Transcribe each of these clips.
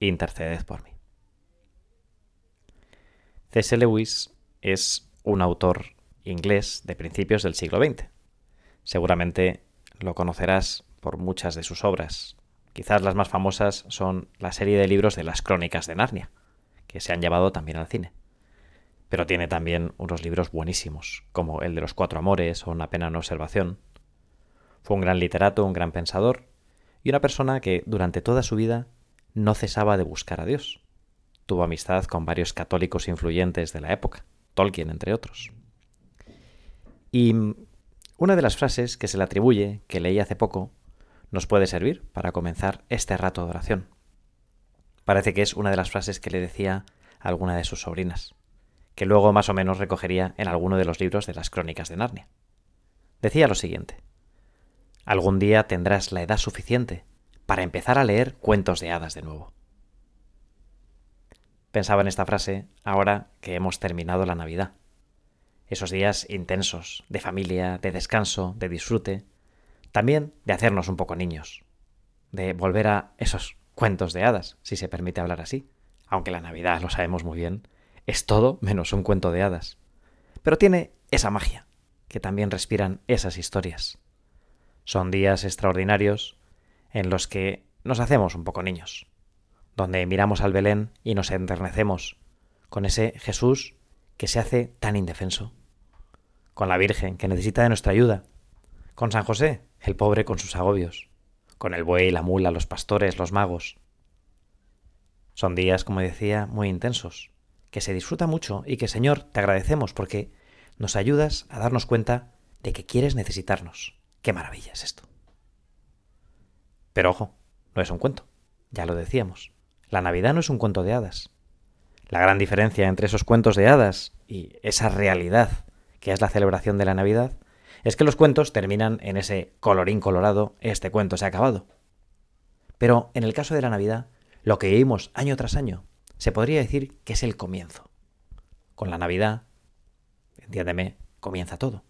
interceded por mí. C.S. Lewis es un autor inglés de principios del siglo XX. Seguramente lo conocerás por muchas de sus obras. Quizás las más famosas son la serie de libros de las Crónicas de Narnia, que se han llevado también al cine. Pero tiene también unos libros buenísimos, como el de los Cuatro Amores o Una pena en observación. Fue un gran literato, un gran pensador y una persona que durante toda su vida no cesaba de buscar a Dios. Tuvo amistad con varios católicos influyentes de la época, Tolkien entre otros. Y una de las frases que se le atribuye, que leí hace poco, nos puede servir para comenzar este rato de oración. Parece que es una de las frases que le decía a alguna de sus sobrinas, que luego más o menos recogería en alguno de los libros de las crónicas de Narnia. Decía lo siguiente, Algún día tendrás la edad suficiente para empezar a leer cuentos de hadas de nuevo. Pensaba en esta frase ahora que hemos terminado la Navidad. Esos días intensos, de familia, de descanso, de disfrute, también de hacernos un poco niños, de volver a esos cuentos de hadas, si se permite hablar así, aunque la Navidad, lo sabemos muy bien, es todo menos un cuento de hadas. Pero tiene esa magia, que también respiran esas historias. Son días extraordinarios en los que nos hacemos un poco niños, donde miramos al Belén y nos enternecemos con ese Jesús que se hace tan indefenso, con la Virgen que necesita de nuestra ayuda, con San José, el pobre con sus agobios, con el buey, la mula, los pastores, los magos. Son días, como decía, muy intensos, que se disfruta mucho y que, Señor, te agradecemos porque nos ayudas a darnos cuenta de que quieres necesitarnos. Qué maravilla es esto. Pero ojo, no es un cuento, ya lo decíamos. La Navidad no es un cuento de hadas. La gran diferencia entre esos cuentos de hadas y esa realidad que es la celebración de la Navidad es que los cuentos terminan en ese colorín colorado, este cuento se ha acabado. Pero en el caso de la Navidad, lo que vivimos año tras año, se podría decir que es el comienzo. Con la Navidad, entiéndeme, comienza todo.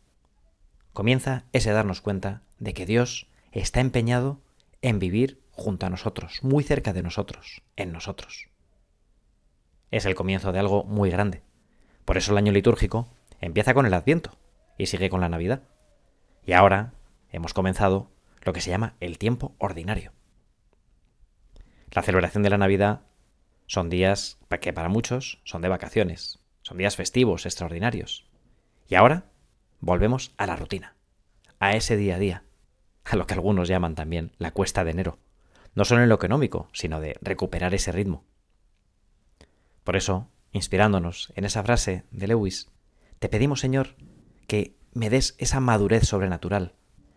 Comienza ese darnos cuenta de que Dios está empeñado en vivir junto a nosotros, muy cerca de nosotros, en nosotros. Es el comienzo de algo muy grande. Por eso el año litúrgico empieza con el Adviento y sigue con la Navidad. Y ahora hemos comenzado lo que se llama el tiempo ordinario. La celebración de la Navidad son días que para muchos son de vacaciones, son días festivos, extraordinarios. Y ahora volvemos a la rutina, a ese día a día, a lo que algunos llaman también la cuesta de enero, no solo en lo económico, sino de recuperar ese ritmo. Por eso, inspirándonos en esa frase de Lewis, te pedimos, Señor, que me des esa madurez sobrenatural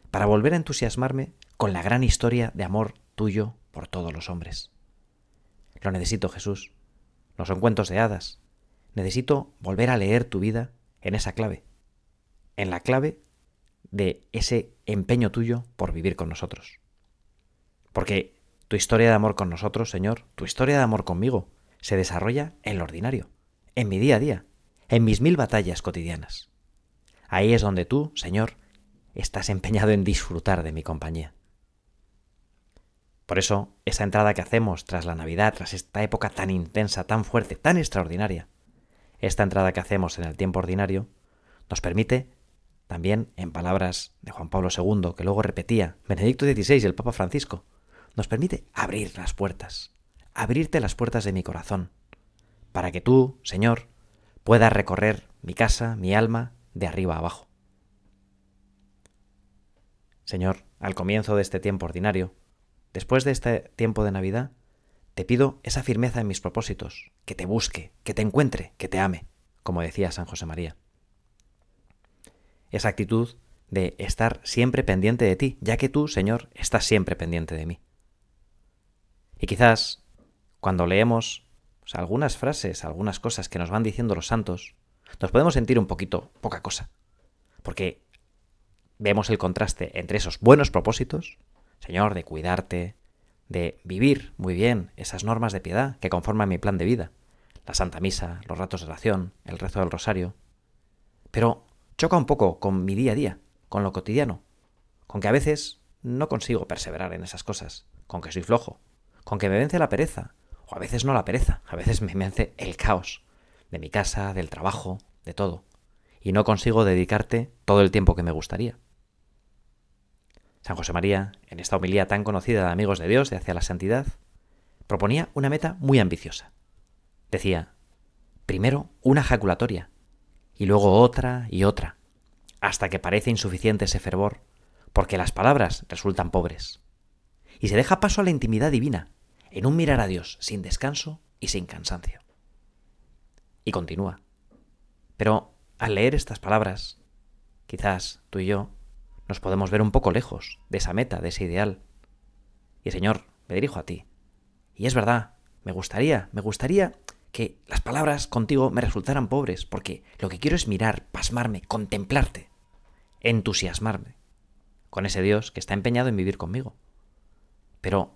para volver a entusiasmarme con la gran historia de amor tuyo por todos los hombres. Lo necesito, Jesús. No son cuentos de hadas. Necesito volver a leer tu vida en esa clave. En la clave de ese empeño tuyo por vivir con nosotros. Porque tu historia de amor con nosotros, Señor, tu historia de amor conmigo, se desarrolla en lo ordinario, en mi día a día, en mis mil batallas cotidianas. Ahí es donde tú, Señor, estás empeñado en disfrutar de mi compañía. Por eso, esa entrada que hacemos tras la Navidad, tras esta época tan intensa, tan fuerte, tan extraordinaria, esta entrada que hacemos en el tiempo ordinario, nos permite también en palabras de Juan Pablo II, que luego repetía Benedicto XVI el Papa Francisco, nos permite abrir las puertas, abrirte las puertas de mi corazón, para que tú, Señor, puedas recorrer mi casa, mi alma, de arriba abajo. Señor, al comienzo de este tiempo ordinario, después de este tiempo de Navidad, te pido esa firmeza en mis propósitos, que te busque, que te encuentre, que te ame, como decía San José María esa actitud de estar siempre pendiente de ti, ya que tú, Señor, estás siempre pendiente de mí. Y quizás, cuando leemos algunas frases, algunas cosas que nos van diciendo los santos, nos podemos sentir un poquito poca cosa. Porque vemos el contraste entre esos buenos propósitos, Señor, de cuidarte, de vivir muy bien esas normas de piedad que conforman mi plan de vida, la Santa Misa, los ratos de oración, el rezo del rosario, pero choca un poco con mi día a día, con lo cotidiano, con que a veces no consigo perseverar en esas cosas, con que soy flojo, con que me vence la pereza, o a veces no la pereza, a veces me vence el caos de mi casa, del trabajo, de todo, y no consigo dedicarte todo el tiempo que me gustaría. San José María, en esta homilía tan conocida de Amigos de Dios de hacia la santidad, proponía una meta muy ambiciosa. Decía, primero una jaculatoria, y luego otra y otra, hasta que parece insuficiente ese fervor, porque las palabras resultan pobres. Y se deja paso a la intimidad divina, en un mirar a Dios sin descanso y sin cansancio. Y continúa. Pero al leer estas palabras, quizás tú y yo nos podemos ver un poco lejos de esa meta, de ese ideal. Y Señor, me dirijo a ti. Y es verdad, me gustaría, me gustaría que las palabras contigo me resultaran pobres, porque lo que quiero es mirar, pasmarme, contemplarte, entusiasmarme con ese Dios que está empeñado en vivir conmigo. Pero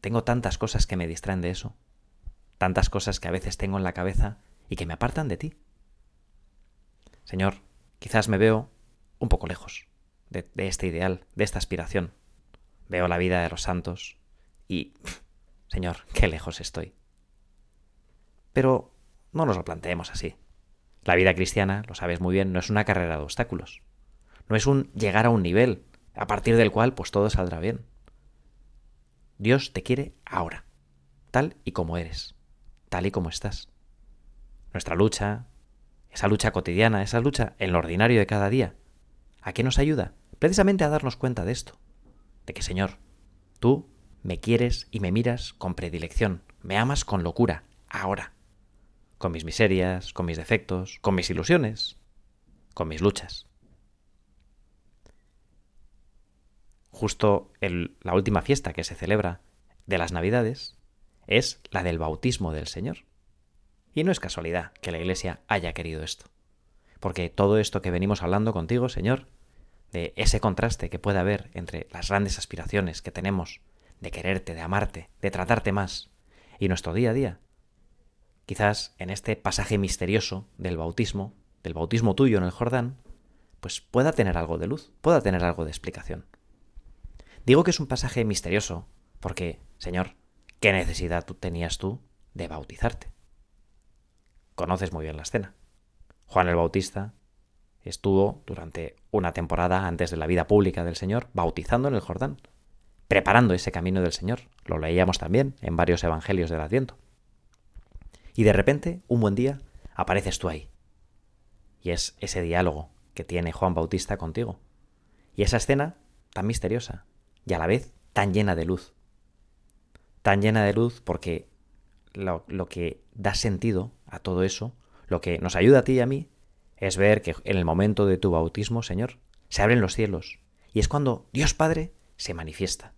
tengo tantas cosas que me distraen de eso, tantas cosas que a veces tengo en la cabeza y que me apartan de ti. Señor, quizás me veo un poco lejos de, este ideal, de esta aspiración. Veo la vida de los santos y, Señor, qué lejos estoy. Pero no nos lo planteemos así. La vida cristiana, lo sabes muy bien, no es una carrera de obstáculos. No es un llegar a un nivel a partir del cual pues todo saldrá bien. Dios te quiere ahora, tal y como eres, tal y como estás. Nuestra lucha, esa lucha cotidiana, esa lucha en lo ordinario de cada día, ¿A qué nos ayuda? Precisamente a darnos cuenta de esto. De que, Señor, tú me quieres y me miras con predilección, me amas con locura, ahora. Con mis miserias, con mis defectos, con mis ilusiones, con mis luchas. Justo la última fiesta que se celebra de las Navidades es la del bautismo del Señor. Y no es casualidad que la Iglesia haya querido esto porque todo esto que venimos hablando contigo, Señor, de ese contraste que puede haber entre las grandes aspiraciones que tenemos de quererte, de amarte, de tratarte más, y nuestro día a día, quizás en este pasaje misterioso del bautismo, del bautismo tuyo en el Jordán, pues pueda tener algo de luz, pueda tener algo de explicación. Digo que es un pasaje misterioso porque, Señor, ¿qué necesidad tenías tú de bautizarte? Conoces muy bien la escena. Juan el Bautista estuvo durante una temporada antes de la vida pública del Señor bautizando en el Jordán, preparando ese camino del Señor. Lo leíamos también en varios evangelios del Adviento. Y de repente, un buen día, apareces tú ahí. Y es ese diálogo que tiene Juan Bautista contigo. Y esa escena tan misteriosa y a la vez tan llena de luz. Tan llena de luz porque lo, lo que da sentido a todo eso lo que nos ayuda a ti y a mí es ver que en el momento de tu bautismo, Señor, se abren los cielos. Y es cuando Dios Padre se manifiesta.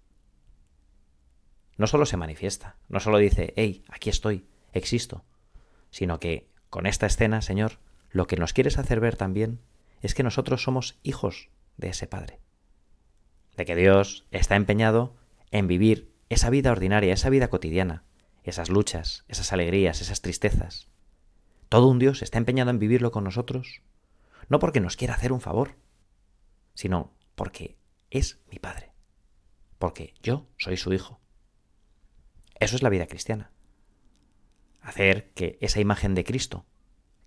No solo se manifiesta, no solo dice, hey, aquí estoy, existo, sino que con esta escena, Señor, lo que nos quieres hacer ver también es que nosotros somos hijos de ese Padre. De que Dios está empeñado en vivir esa vida ordinaria, esa vida cotidiana, esas luchas, esas alegrías, esas tristezas, todo un Dios está empeñado en vivirlo con nosotros, no porque nos quiera hacer un favor, sino porque es mi Padre, porque yo soy su Hijo. Eso es la vida cristiana. Hacer que esa imagen de Cristo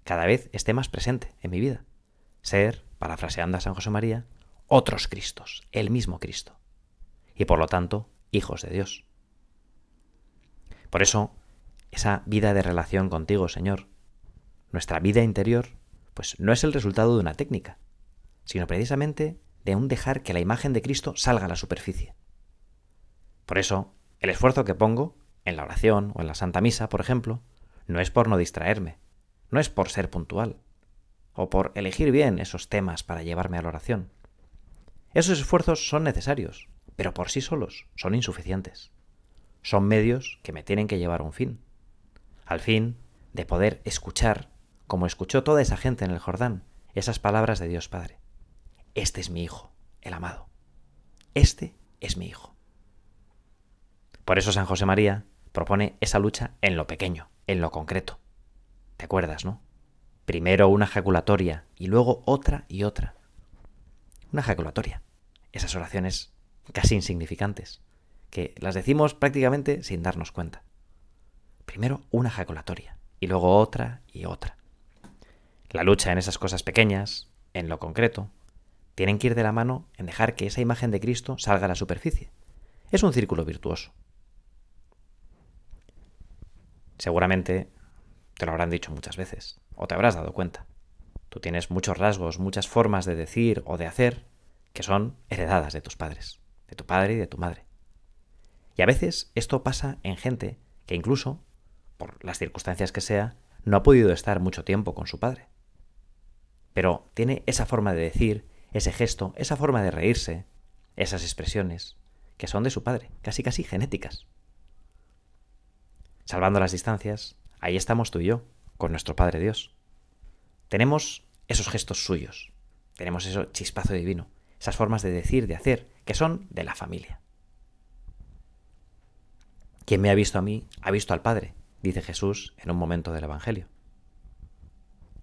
cada vez esté más presente en mi vida. Ser, parafraseando a San José María, otros Cristos, el mismo Cristo. Y por lo tanto, hijos de Dios. Por eso, esa vida de relación contigo, Señor, nuestra vida interior, pues no es el resultado de una técnica, sino precisamente de un dejar que la imagen de Cristo salga a la superficie. Por eso, el esfuerzo que pongo en la oración o en la Santa Misa, por ejemplo, no es por no distraerme, no es por ser puntual, o por elegir bien esos temas para llevarme a la oración. Esos esfuerzos son necesarios, pero por sí solos son insuficientes. Son medios que me tienen que llevar a un fin. al fin de poder escuchar, como escuchó toda esa gente en el Jordán, esas palabras de Dios Padre. Este es mi Hijo, el amado. Este es mi Hijo. Por eso San José María propone esa lucha en lo pequeño, en lo concreto. ¿Te acuerdas, no? Primero una ejaculatoria y luego otra y otra. Una ejaculatoria. Esas oraciones casi insignificantes, que las decimos prácticamente sin darnos cuenta. Primero una ejaculatoria y luego otra y otra. La lucha en esas cosas pequeñas, en lo concreto, tienen que ir de la mano en dejar que esa imagen de Cristo salga a la superficie. Es un círculo virtuoso. Seguramente te lo habrán dicho muchas veces, o te habrás dado cuenta. Tú tienes muchos rasgos, muchas formas de decir o de hacer que son heredadas de tus padres, de tu padre y de tu madre. Y a veces esto pasa en gente que incluso, por las circunstancias que sea, no ha podido estar mucho tiempo con su padre. Pero tiene esa forma de decir, ese gesto, esa forma de reírse, esas expresiones, que son de su padre, casi casi genéticas. Salvando las distancias, ahí estamos tú y yo, con nuestro Padre Dios. Tenemos esos gestos suyos, tenemos ese chispazo divino, esas formas de decir, de hacer, que son de la familia. Quien me ha visto a mí, ha visto al Padre, dice Jesús en un momento del Evangelio.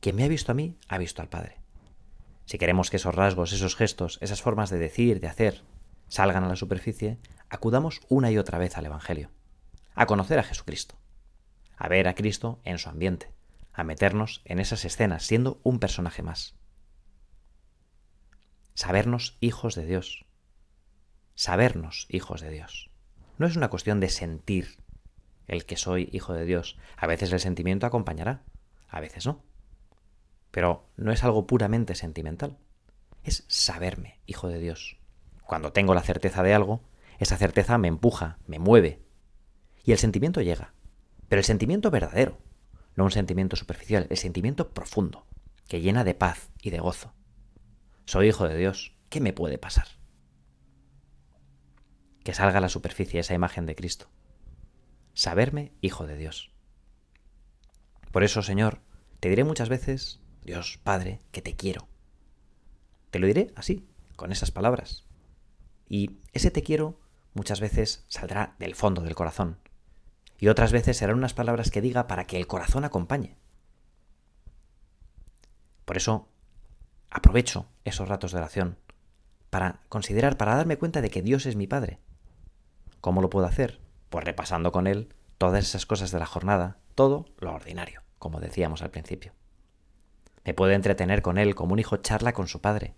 Quien me ha visto a mí, ha visto al Padre. Si queremos que esos rasgos, esos gestos, esas formas de decir, de hacer, salgan a la superficie, acudamos una y otra vez al Evangelio a conocer a Jesucristo, a ver a Cristo en su ambiente, a meternos en esas escenas siendo un personaje más. Sabernos hijos de Dios. Sabernos hijos de Dios. No es una cuestión de sentir el que soy hijo de Dios. A veces el sentimiento acompañará, a veces no. Pero no es algo puramente sentimental. Es saberme hijo de Dios. Cuando tengo la certeza de algo, esa certeza me empuja, me mueve, y el sentimiento llega. Pero el sentimiento verdadero, no un sentimiento superficial, el sentimiento profundo, que llena de paz y de gozo. Soy hijo de Dios, ¿qué me puede pasar? Que salga a la superficie esa imagen de Cristo. Saberme hijo de Dios. Por eso, Señor, te diré muchas veces, Dios Padre, que te quiero. Te lo diré así, con esas palabras. Y ese te quiero muchas veces saldrá del fondo del corazón, y otras veces serán unas palabras que diga para que el corazón acompañe. Por eso aprovecho esos ratos de oración para considerar, para darme cuenta de que Dios es mi Padre. ¿Cómo lo puedo hacer? Pues repasando con Él todas esas cosas de la jornada, todo lo ordinario, como decíamos al principio. Me puedo entretener con Él como un hijo charla con su Padre,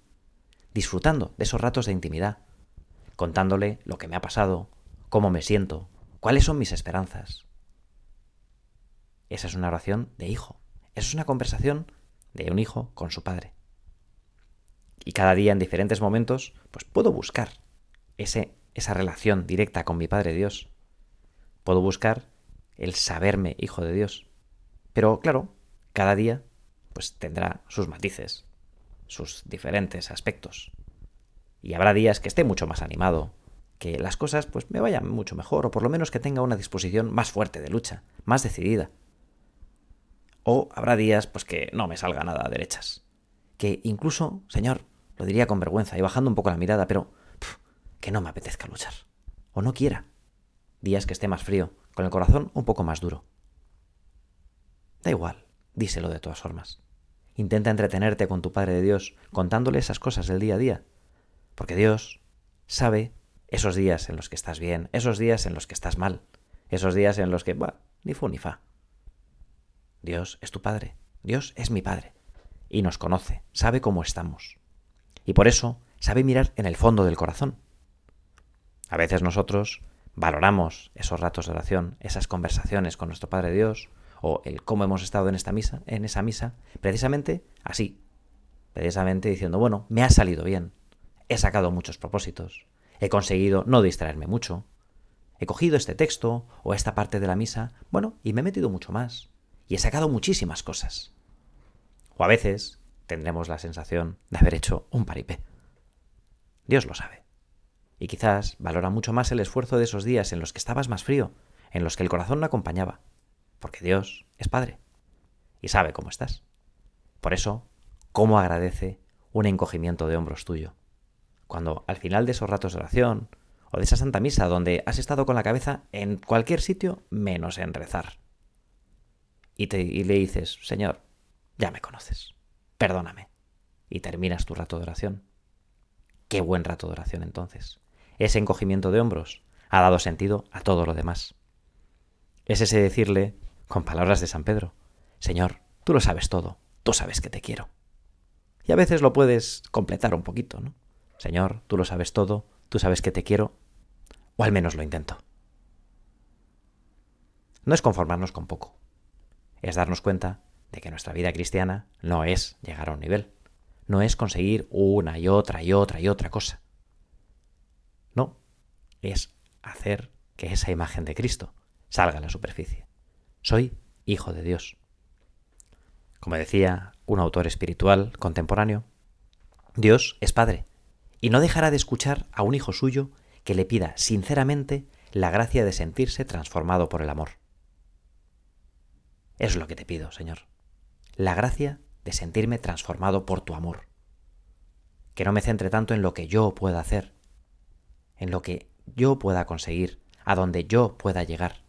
disfrutando de esos ratos de intimidad, contándole lo que me ha pasado, cómo me siento, ¿Cuáles son mis esperanzas? Esa es una oración de hijo. Esa es una conversación de un hijo con su padre. Y cada día en diferentes momentos, pues puedo buscar ese, esa relación directa con mi Padre Dios. Puedo buscar el saberme hijo de Dios. Pero claro, cada día pues tendrá sus matices, sus diferentes aspectos. Y habrá días que esté mucho más animado, que las cosas pues me vayan mucho mejor, o por lo menos que tenga una disposición más fuerte de lucha, más decidida. O habrá días pues que no me salga nada a derechas. Que incluso, señor, lo diría con vergüenza y bajando un poco la mirada, pero que no me apetezca luchar. O no quiera. Días que esté más frío, con el corazón un poco más duro. Da igual, díselo de todas formas. Intenta entretenerte con tu Padre de Dios, contándole esas cosas del día a día. Porque Dios sabe esos días en los que estás bien, esos días en los que estás mal, esos días en los que, bah, ni fu ni fa. Dios es tu Padre, Dios es mi Padre, y nos conoce, sabe cómo estamos. Y por eso sabe mirar en el fondo del corazón. A veces nosotros valoramos esos ratos de oración, esas conversaciones con nuestro Padre Dios, o el cómo hemos estado en esta misa, en esa misa, precisamente así, precisamente diciendo, bueno, me ha salido bien, he sacado muchos propósitos, he conseguido no distraerme mucho. He cogido este texto o esta parte de la misa, bueno, y me he metido mucho más. Y he sacado muchísimas cosas. O a veces tendremos la sensación de haber hecho un paripé. Dios lo sabe. Y quizás valora mucho más el esfuerzo de esos días en los que estabas más frío, en los que el corazón no acompañaba. porque Dios es Padre y sabe cómo estás. Por eso, ¿cómo agradece un encogimiento de hombros tuyo? Cuando al final de esos ratos de oración o de esa Santa Misa donde has estado con la cabeza en cualquier sitio menos en rezar. Y, te, y le dices, Señor, ya me conoces, perdóname. Y terminas tu rato de oración. Qué buen rato de oración entonces. Ese encogimiento de hombros ha dado sentido a todo lo demás. Es ese decirle, con palabras de San Pedro, Señor, tú lo sabes todo, tú sabes que te quiero. Y a veces lo puedes completar un poquito, ¿no? Señor, tú lo sabes todo, tú sabes que te quiero, o al menos lo intento. No es conformarnos con poco, es darnos cuenta de que nuestra vida cristiana no es llegar a un nivel, no es conseguir una y otra y otra y otra cosa. No, es hacer que esa imagen de Cristo salga a la superficie. Soy hijo de Dios. Como decía un autor espiritual contemporáneo, Dios es Padre y no dejará de escuchar a un hijo suyo que le pida sinceramente la gracia de sentirse transformado por el amor. Es lo que te pido, Señor. La gracia de sentirme transformado por tu amor. Que no me centre tanto en lo que yo pueda hacer, en lo que yo pueda conseguir, a donde yo pueda llegar.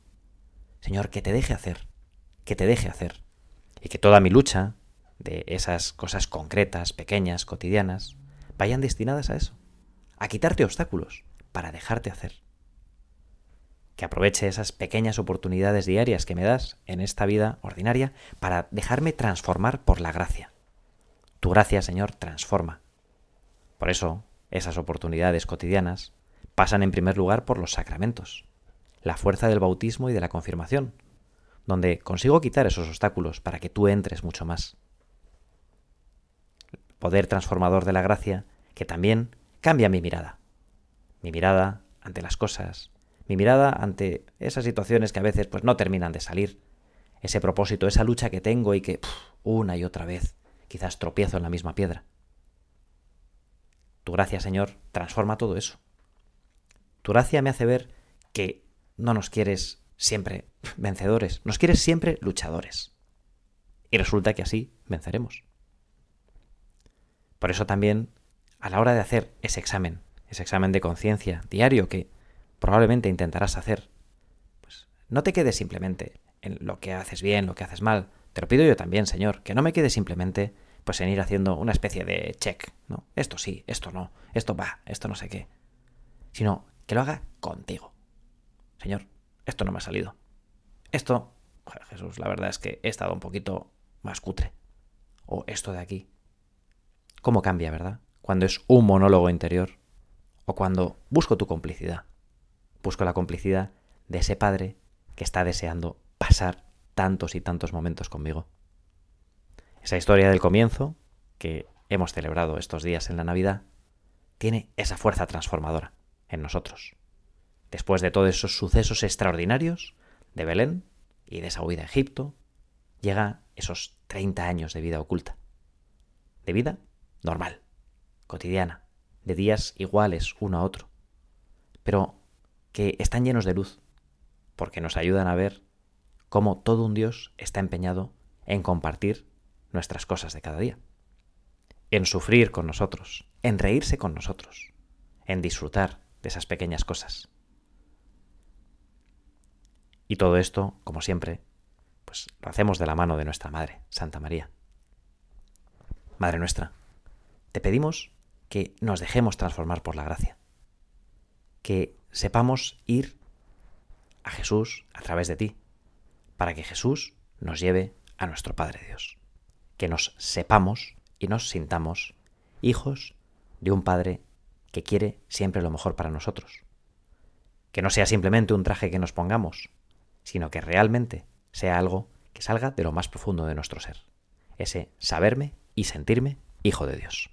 Señor, que te deje hacer, que te deje hacer. Y que toda mi lucha, de esas cosas concretas, pequeñas, cotidianas, vayan destinadas a eso, a quitarte obstáculos, para dejarte hacer. Que aproveche esas pequeñas oportunidades diarias que me das en esta vida ordinaria para dejarme transformar por la gracia. Tu gracia, Señor, transforma. Por eso, esas oportunidades cotidianas pasan en primer lugar por los sacramentos, la fuerza del bautismo y de la confirmación, donde consigo quitar esos obstáculos para que tú entres mucho más. Poder transformador de la gracia que también cambia mi mirada. Mi mirada ante las cosas, mi mirada ante esas situaciones que a veces pues no terminan de salir, ese propósito, esa lucha que tengo y que una y otra vez quizás tropiezo en la misma piedra. Tu gracia, Señor, transforma todo eso. Tu gracia me hace ver que no nos quieres siempre vencedores, nos quieres siempre luchadores. Y resulta que así venceremos. Por eso también, a la hora de hacer ese examen, ese examen de conciencia diario que probablemente intentarás hacer, pues no te quedes simplemente en lo que haces bien, lo que haces mal. Te lo pido yo también, Señor, que no me quede simplemente pues en ir haciendo una especie de check, ¿no? Esto sí, esto no, esto va, esto no sé qué. Sino que lo haga contigo. Señor, esto no me ha salido. Esto, Jesús, la verdad es que he estado un poquito más cutre. O esto de aquí. ¿Cómo cambia, verdad? Cuando es un monólogo interior. O cuando busco tu complicidad. Busco la complicidad de ese padre que está deseando pasar tantos y tantos momentos conmigo. Esa historia del comienzo, que hemos celebrado estos días en la Navidad, tiene esa fuerza transformadora en nosotros. Después de todos esos sucesos extraordinarios de Belén y de esa huida a Egipto, llega esos 30 años de vida oculta. De vida normal, cotidiana, de días iguales uno a otro, pero que están llenos de luz, porque nos ayudan a ver cómo todo un Dios está empeñado en compartir nuestras cosas de cada día, en sufrir con nosotros, en reírse con nosotros, en disfrutar de esas pequeñas cosas. Y todo esto, como siempre, pues lo hacemos de la mano de nuestra Madre, Santa María. Madre nuestra, te pedimos que nos dejemos transformar por la gracia, que sepamos ir a Jesús a través de ti, para que Jesús nos lleve a nuestro Padre Dios, que nos sepamos y nos sintamos hijos de un Padre que quiere siempre lo mejor para nosotros. Que no sea simplemente un traje que nos pongamos, sino que realmente sea algo que salga de lo más profundo de nuestro ser. Ese saberme y sentirme hijo de Dios.